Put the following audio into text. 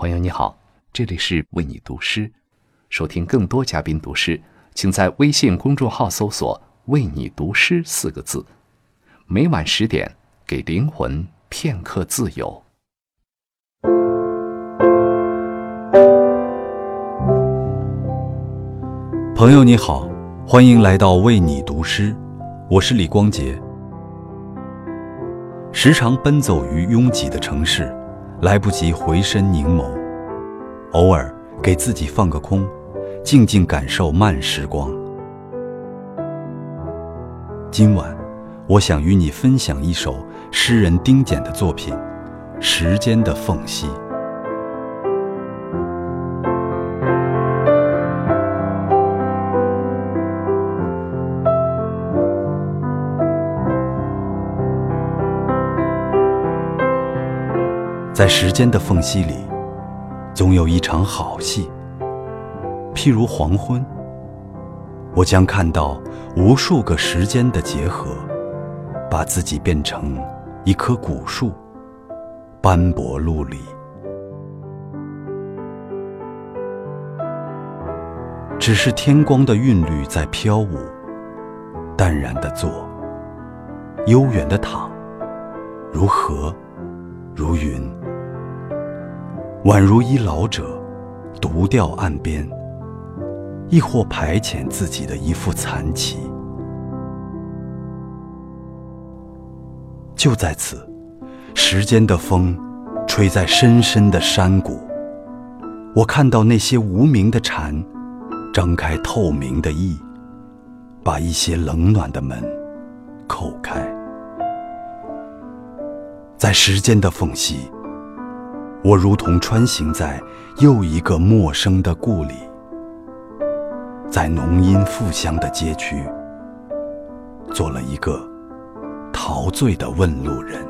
朋友你好，这里是为你读诗。收听更多嘉宾读诗，请在微信公众号搜索“为你读诗”四个字。每晚十点，给灵魂片刻自由。朋友你好，欢迎来到为你读诗，我是李光洁。时常奔走于拥挤的城市。来不及回身凝眸，偶尔给自己放个空，静静感受慢时光。今晚，我想与你分享一首诗人丁简的作品《时间的缝隙》。在时间的缝隙里，总有一场好戏。譬如黄昏，我将看到无数个时间的结合，把自己变成一棵古树，斑驳陆离。只是天光的韵律在飘舞，淡然的坐，悠远的躺，如河，如云。宛如一老者，独钓岸边；亦或排遣自己的一副残棋。就在此，时间的风，吹在深深的山谷。我看到那些无名的蝉，张开透明的翼，把一些冷暖的门，叩开。在时间的缝隙。我如同穿行在又一个陌生的故里，在浓荫馥香的街区，做了一个陶醉的问路人。